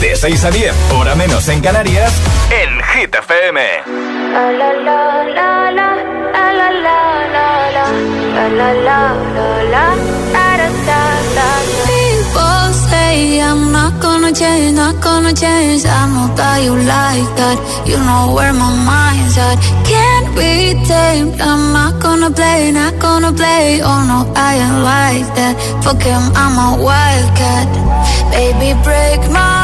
De 6 a 10, hora menos en Canarias, en Hit FM. People say I'm not gonna change, not gonna change. I know that you like that. You know where my mind's at. Can't be tamed. I'm not gonna play, not gonna play. Oh no, I ain't like that. Fuck him, I'm a wildcat. Baby, break my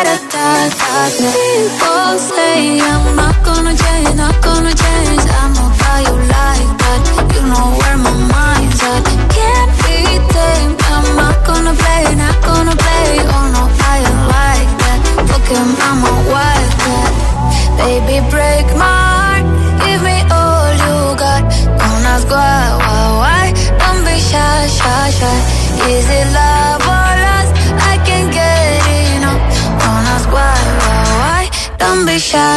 People say I'm not gonna change, not gonna change. I you like that. You know where my mind's at. Can't be tamed. I'm not gonna play, not gonna play. Oh no, like that. Baby, break my heart. Give me all you got. Is it love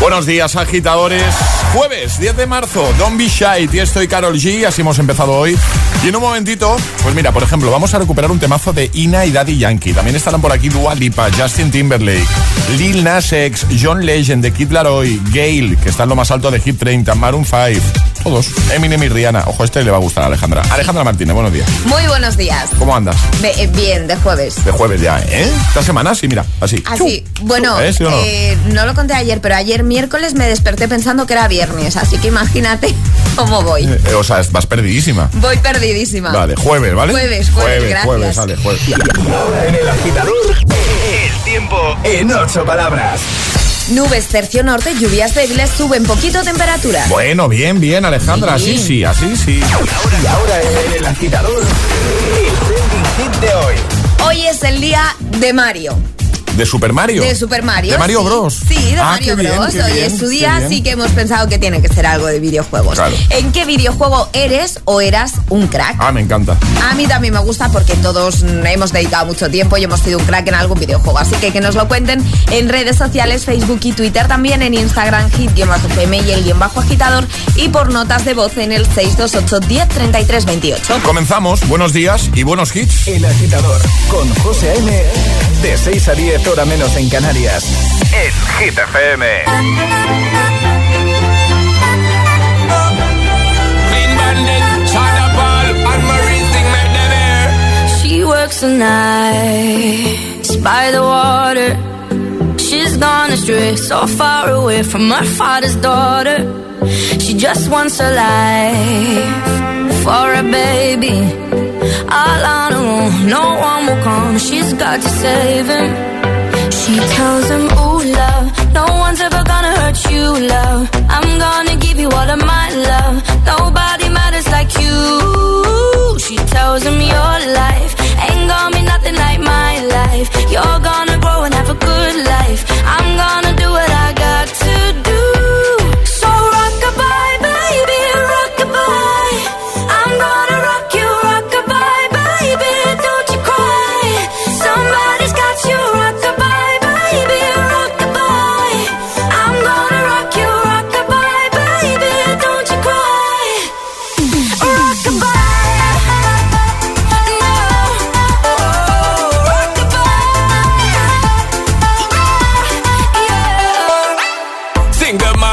Buenos días, agitadores. Jueves 10 de marzo, Don't Be Shy, Tiesto y Carol G. Así hemos empezado hoy. Y en un momentito, pues mira, por ejemplo, vamos a recuperar un temazo de Ina y Daddy Yankee. También estarán por aquí Dua Lipa, Justin Timberlake, Lil Nas X, John Legend de Kid Laroi, Gail, que está en lo más alto de Hit 30, Maroon 5. Todos. Eminem y Rihanna. Ojo, este le va a gustar a Alejandra. Alejandra Martínez, buenos días. Muy buenos días. ¿Cómo andas? Be- eh, bien, de jueves. De jueves ya, ¿eh? Esta semana sí, mira, así. Así, bueno, ¿Eh? ¿Sí o no? eh, no lo conté ayer, pero ayer miércoles me desperté pensando que era viernes, así que imagínate cómo voy. Eh, o sea, vas perdidísima. Voy perdidísima. Vale, jueves, ¿vale? Jueves, jueves, gracias. jueves, vale, jueves. En el agitador, el tiempo en ocho palabras. Nubes tercio norte, lluvias débiles, suben poquito temperatura. Bueno, bien, bien, Alejandra, así sí, así sí. Y ahora en el agitador, el trending hit de hoy. Hoy es el día de Mario. ¿De Super Mario? De Super Mario. ¿De Mario sí. Bros? Sí, de Ah, Mario bien, Bros. Hoy bien, es su día, así que hemos pensado que tiene que ser algo de videojuegos. Claro. ¿En qué videojuego eres o eras un crack? Ah, me encanta. A mí también me gusta porque todos hemos dedicado mucho tiempo y hemos sido un crack en algún videojuego. Así que que nos lo cuenten en redes sociales, Facebook y Twitter, también en Instagram, hit-fm y el guion bajo agitador y por notas de voz en el 628 10 33 28. Comenzamos, buenos días y buenos hits. El agitador con José A.M. De 6 a 10, hora menos en Canarias. En Hit FM. She works the nights by the water. She's gone astray, so far away from her father's daughter. She just wants a life for a baby. All on her own, no one will come. She's got to save him. She tells him, Ooh, love, no one's ever gonna hurt you, love. I'm gonna give you all of my love. Nobody matters like you. She tells him your life ain't gonna be nothing like my life. You're gonna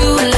you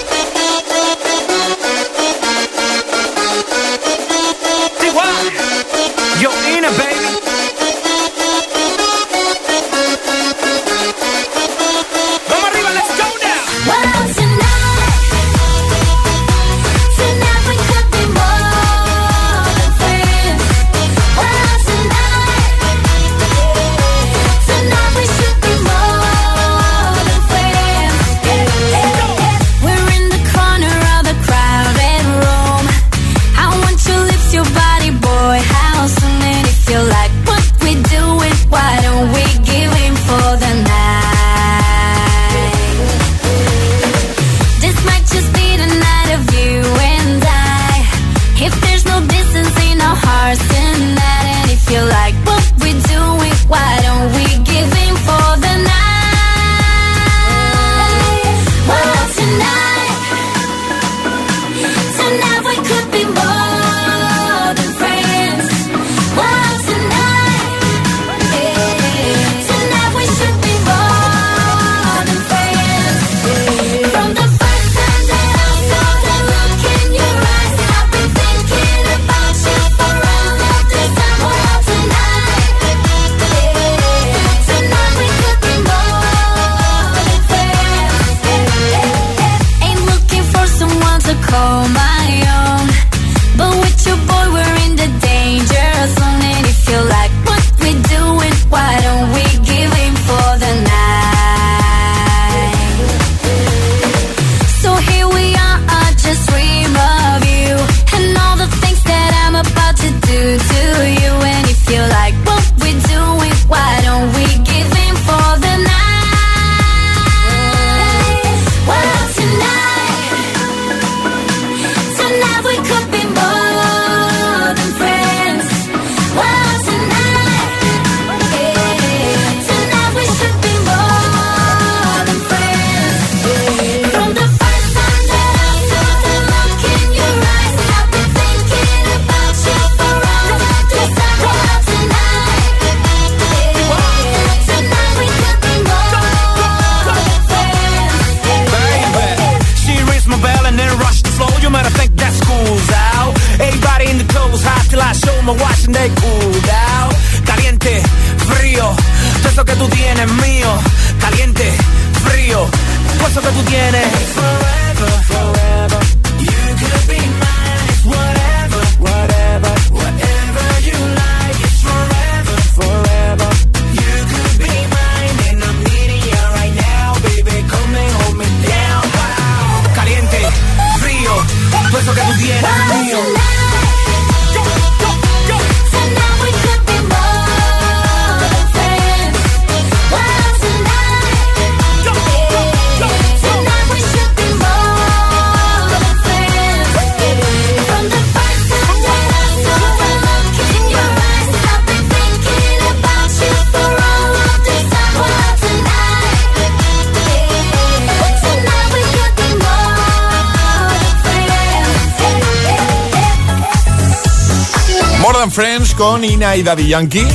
Friends con Ina y Daddy Yankee.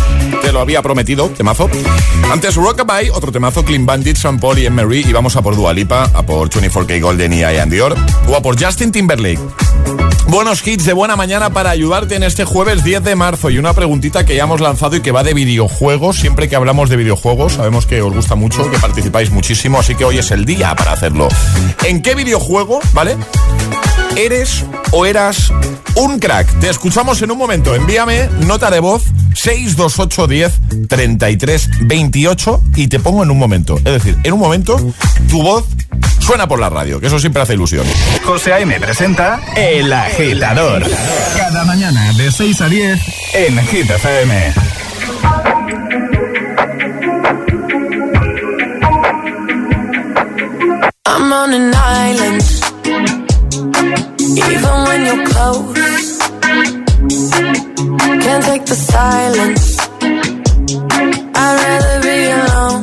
Te lo había prometido, temazo. Antes Rockabye, otro temazo, Clean Bandit, Sean Paul y Emery. Y vamos a por Dualipa, a por 24K Golden y Ian Dior. O a por Justin Timberlake. Buenos hits de buena mañana para ayudarte en este jueves 10 de marzo. Y una preguntita que ya hemos lanzado y que va de videojuegos. Siempre que hablamos de videojuegos, sabemos que os gusta mucho, que participáis muchísimo. Así que hoy es el día para hacerlo. ¿En qué videojuego, vale? ¿Eres o eras un crack? Te escuchamos en un momento. Envíame nota de voz 628 10 33 28 y te pongo en un momento. Es decir, en un momento tu voz suena por la radio, que eso siempre hace ilusión. José A.M. presenta El Agitador. Cada mañana de 6 a 10 en Hit FM. I'm on an island. Even when you're close, can't take the silence. I'd rather be alone.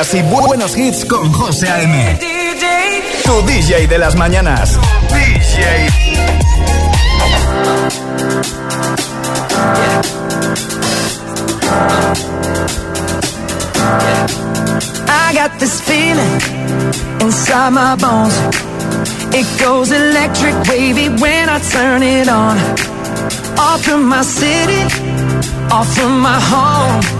días y bu- buenos hits con José A.M. Tu DJ de las mañanas. I got this feeling inside my bones. It goes electric wavy when I turn it on. Off from my city, off from my home.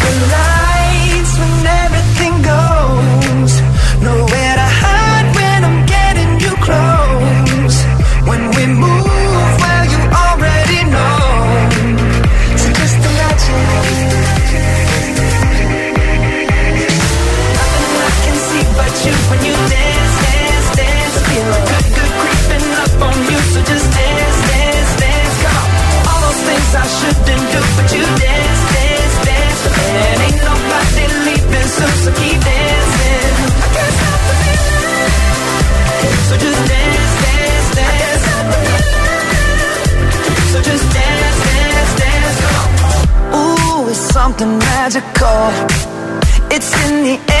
So just dance, dance, dance. So just dance, dance, dance. Ooh, it's something magical. It's in the air,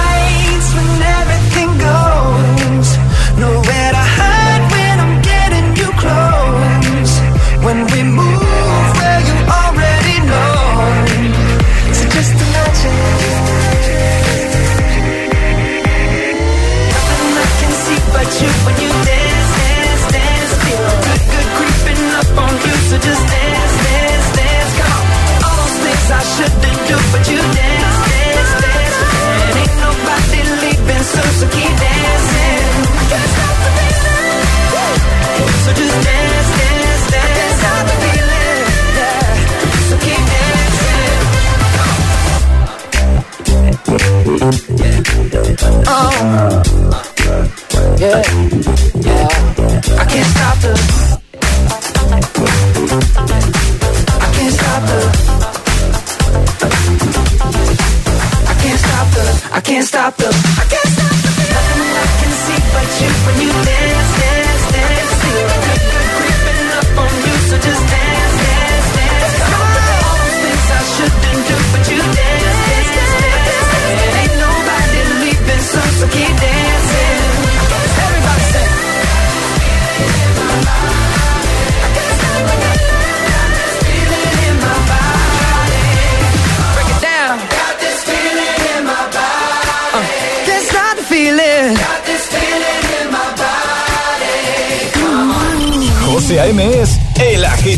when you dance, dance, dance. Feel creeping up on you. So just dance, dance, dance. All those things I shouldn't do, but you dance, dance, dance. And ain't nobody leaving soon, so keep dancing. The feeling. So just dance, dance, dance. I can't stop the feeling. Yeah. So keep dancing. Oh. Yeah. I can't stop the. I can't stop the. I can't stop the. I can't stop the. I can't stop the. Nothing I can see but you when you dance, creeping up on you, so just dance,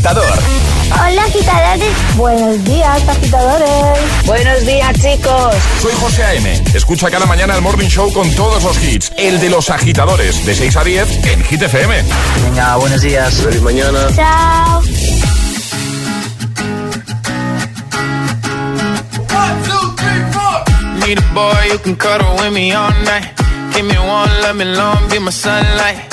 Agitador. Hola agitadores, buenos días agitadores. Buenos días chicos. Soy José A.M. Escucha cada mañana el Morning Show con todos los hits. El de los agitadores, de 6 a 10 en Hit FM. Venga, buenos días. Feliz mañana. Chao. Need a boy who can cuddle with me all night. Give me one, let me long, be my sunlight.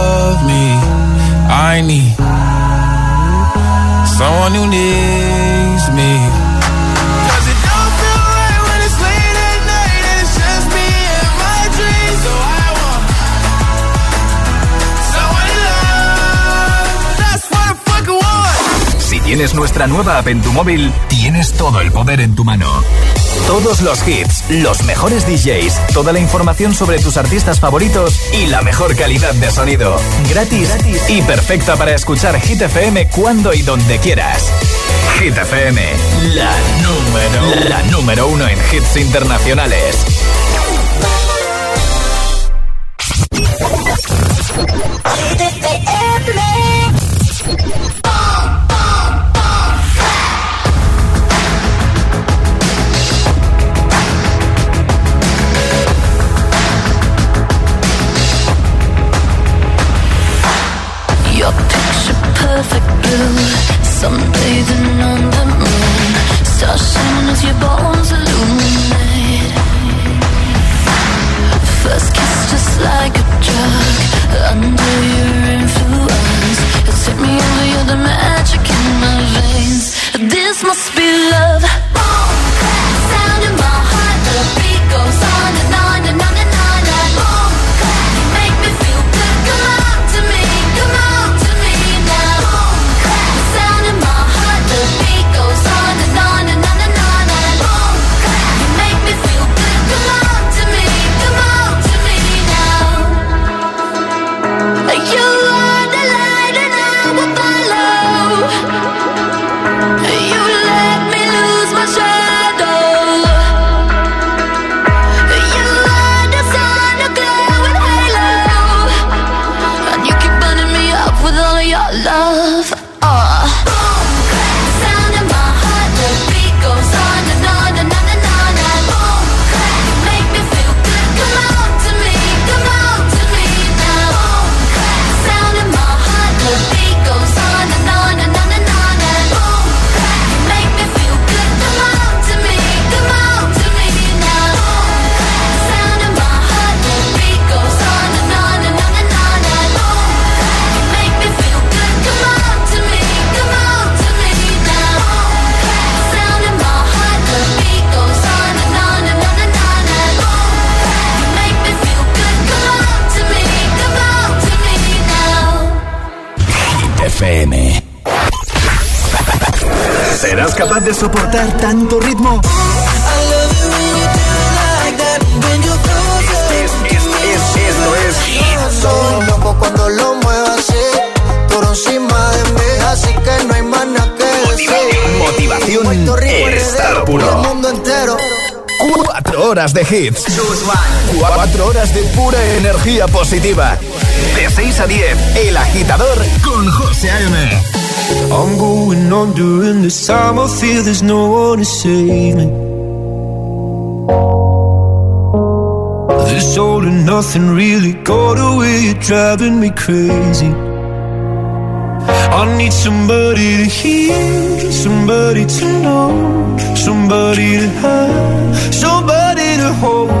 I need someone who needs me. 'Cause it don't feel right when it's late at night and it's just me and my dreams. So I want someone to love. That's what I fucking want. Si tienes nuestra nueva app en tu móvil, tienes todo el poder en tu mano. Todos los hits, los mejores DJs, toda la información sobre tus artistas favoritos y la mejor calidad de sonido. Gratis, gratis y perfecta para escuchar Hit FM cuando y donde quieras. Hit FM, la número, la número uno en hits internacionales. FM. ¿Serás capaz de soportar tanto ritmo? Esto es Hit. Soy loco cuando lo muevas así, por encima de mí, así que no hay más nada que decir. Motivación en estado por el puro. mundo entero. Cuatro horas de hits. Cuatro horas de pura energía positiva. De 6 a 10, El Agitador con José A.M. I'm going under and this time I feel there's no one to save me. This all and nothing really got away, you're driving me crazy. I need somebody to hear, somebody to know, somebody to have, somebody to hold.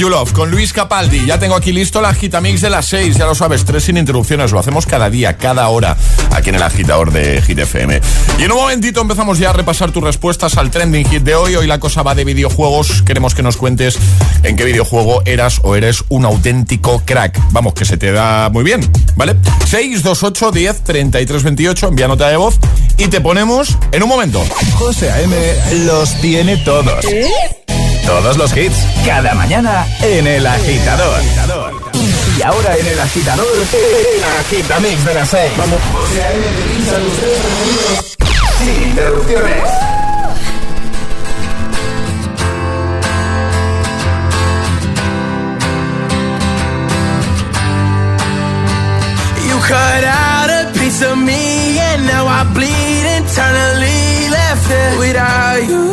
You Love con Luis Capaldi. Ya tengo aquí listo la Gitamix de las 6, ya lo sabes, tres sin interrupciones. Lo hacemos cada día, cada hora, aquí en el agitador de Hit FM. Y en un momentito empezamos ya a repasar tus respuestas al trending hit de hoy. Hoy la cosa va de videojuegos. Queremos que nos cuentes en qué videojuego eras o eres un auténtico crack. Vamos, que se te da muy bien, ¿vale? 628 10 33 28, envía nota de voz y te ponemos en un momento. José A.M. los tiene todos. Todos los hits, cada mañana en El Agitador. Y ahora en El Agitador, el Agitamix de las 6. Vamos. Sin interrupciones. You cut out a piece of me, and now I bleed internally. Left it without you,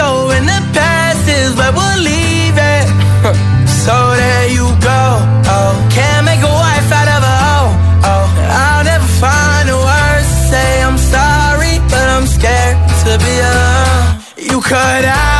So in the past is where we'll leave it. so there you go. Oh, can't make a wife out of a hoe. Oh, I'll never find the words to say I'm sorry, but I'm scared to be alone. You cut out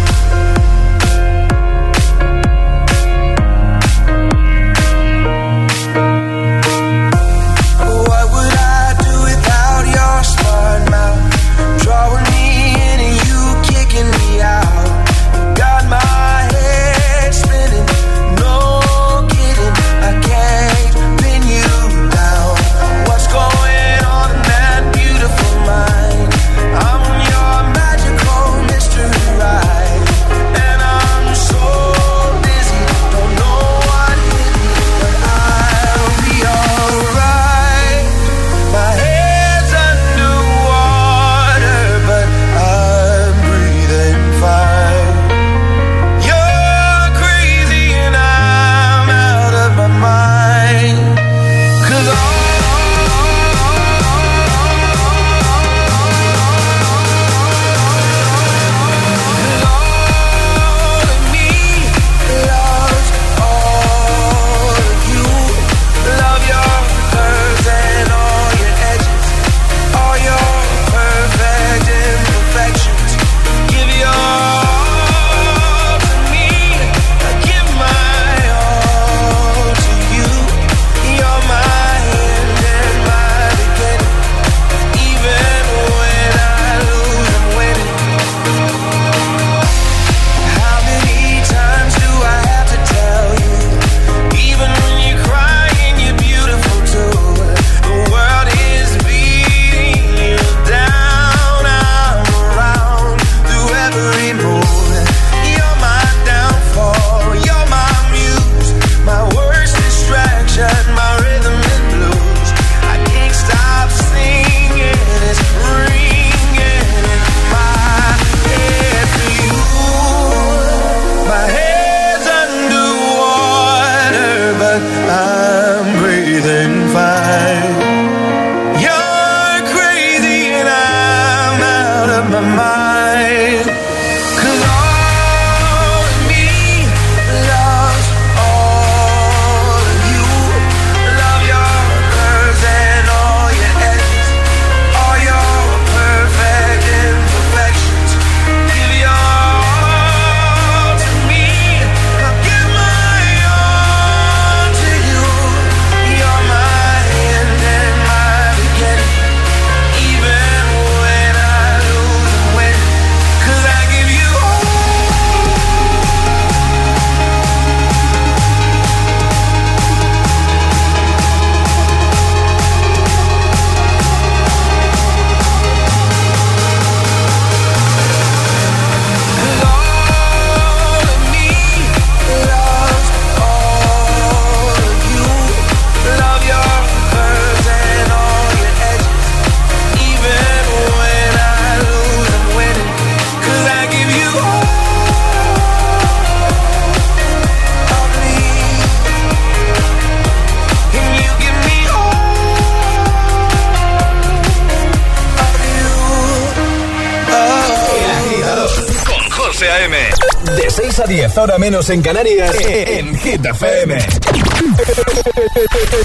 menos en Canarias, eh, eh, en Hit FM.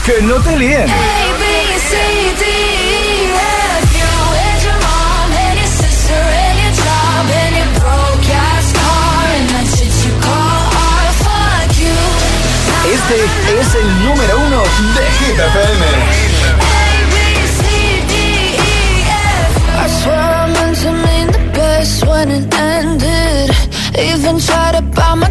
que no te líen. Este es el número uno de Hit FM. When it ended. Even tried to buy my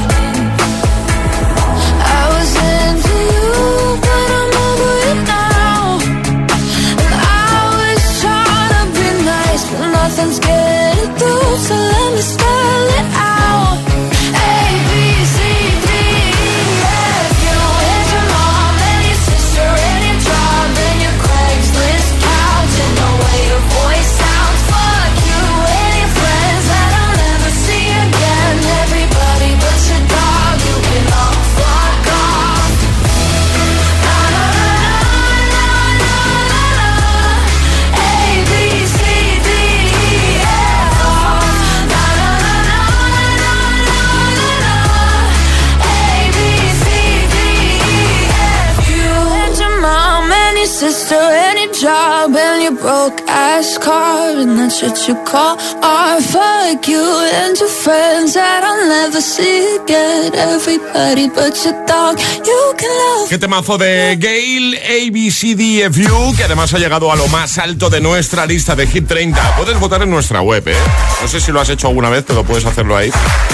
ass car and you call art. Fuck you and friends that I'll never see again. Everybody but your dog, you can love. Qué temazo de Gail ABCDFU, que además ha llegado a lo más alto de nuestra lista de Hit 30. Puedes votar en nuestra web, ¿eh? No sé si lo has hecho alguna vez, pero puedes hacerlo ahí,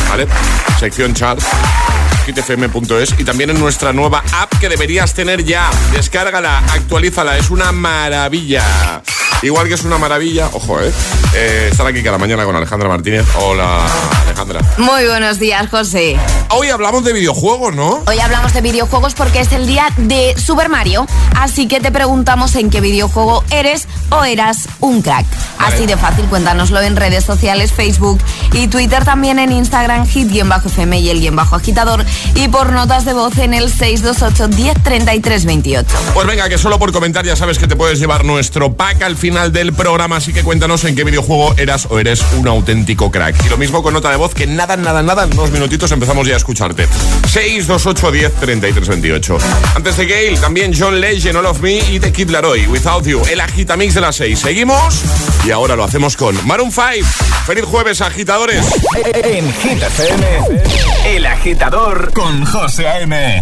¿vale? Sección charts hitfm.es y también en nuestra nueva app que deberías tener ya. Descárgala, actualízala, es una maravilla. Igual que es una maravilla, ojo, ¿eh? eh estar aquí cada mañana con Alejandra Martínez. Hola, Alejandra. Muy buenos días, José. Hoy hablamos de videojuegos, ¿no? Hoy hablamos de videojuegos porque es el día de Super Mario, así que te preguntamos en qué videojuego eres o eras un crack. Así de fácil, cuéntanoslo en redes sociales, Facebook y Twitter, también en Instagram, hit-fm y el guion bajo agitador y por notas de voz en el 628 10 28. Pues venga, que solo por comentar ya sabes que te puedes llevar nuestro pack al final del programa, así que cuéntanos en qué videojuego eras o eres un auténtico crack. Y lo mismo con nota de voz, que nada, nada, nada, en unos minutitos empezamos ya a escucharte. 628 10 28. Antes de Gale, también John Legend, All of Me y The Kid Laroi, Without You, el agitamix de las 6. Seguimos y ahora lo hacemos con Maroon 5. Feliz jueves, agitadores. En Hit FM, El Agitador con José A.M.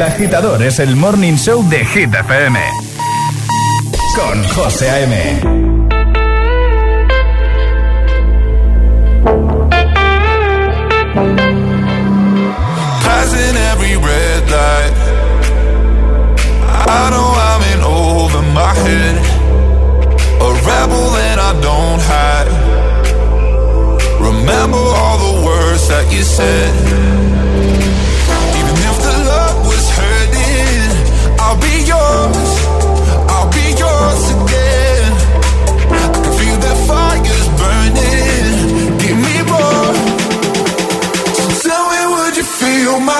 El agitador es el morning show de Hit FM. Con José A.M. Passing every red light. I know I'm in over my head. A rebel and I don't hide. Remember all the words that you said. Feel my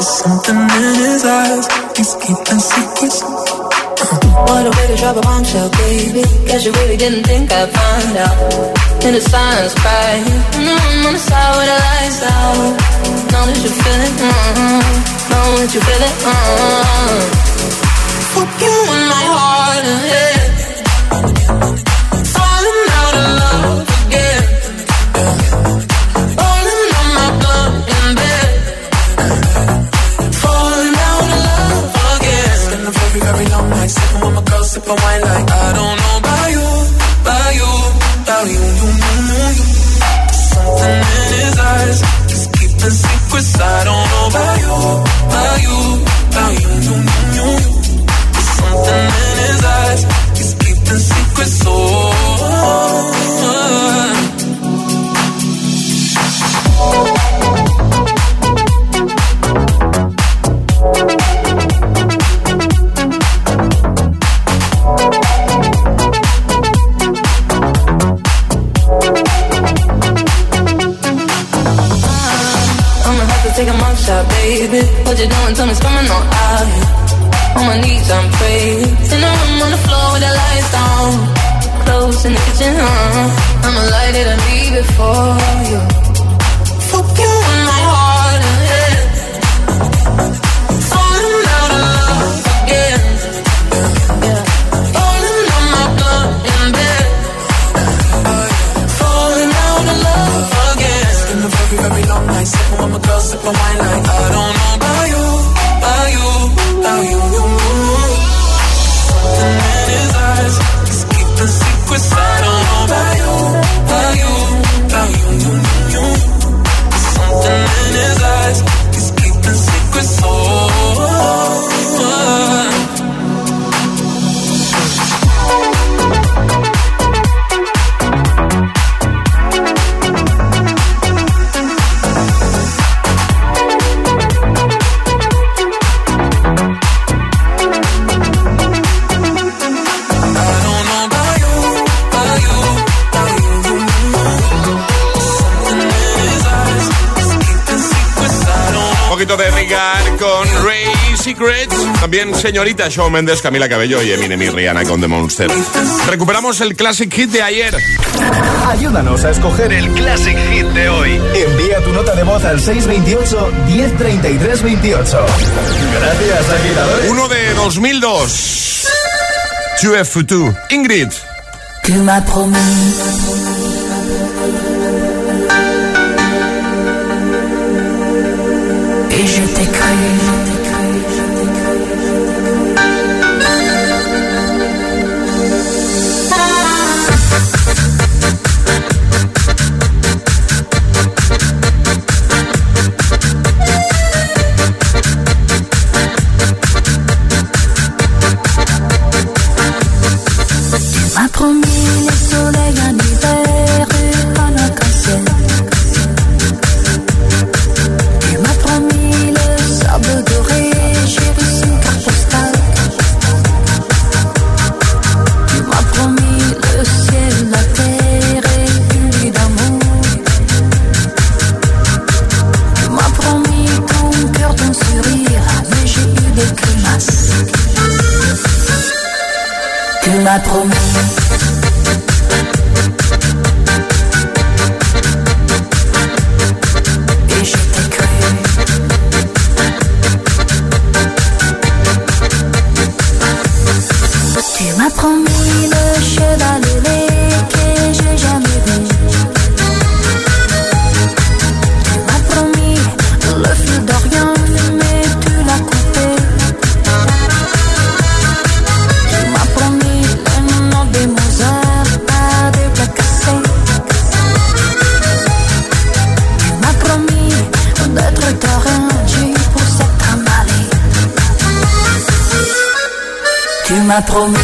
There's something in his eyes. He's keeping secrets. What a way to drop a bombshell, baby. Guess you really didn't think I'd find out. In the silence, cry. No, I'm on the side with the lights out. Know that you feel it, mm-hmm. Know that you feel it, mm-hmm. Fuck you in my heart and head. What? Tell me it's coming on out. On my knees, I'm praying. In the room on the floor with the lights down. Close in the kitchen, huh? I'ma light it and leave it for you. Secrets. También señorita Shawn Mendes, Camila Cabello y Eminem y Rihanna con The Monster. Recuperamos el Classic Hit de ayer. Ayúdanos a escoger el Classic Hit de hoy. Envía tu nota de voz al 628 1033 28. Gracias, agitadores. Uno de 2002. 2F2. Ingrid. Tu m'as promis Et je t'ai cru promis.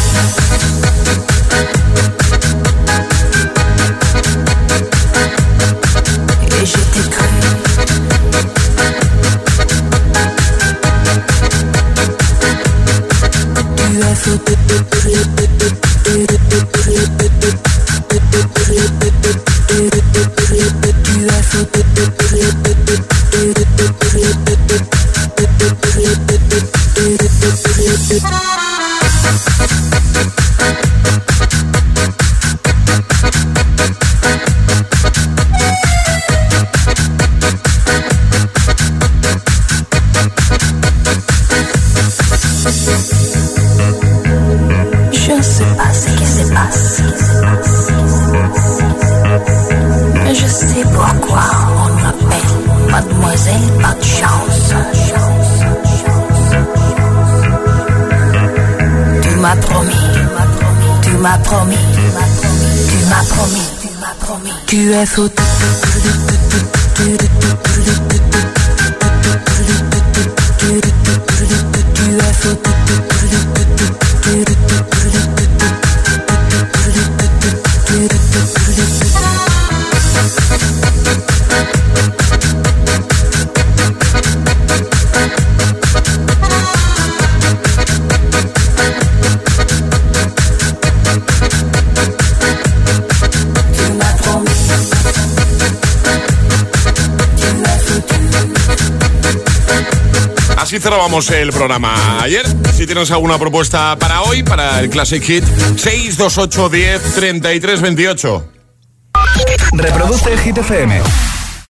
Así cerrábamos el programa ayer. Si tienes alguna propuesta para hoy, para el Classic Hit, 628 10 33 28. Reproduce el Hit FM.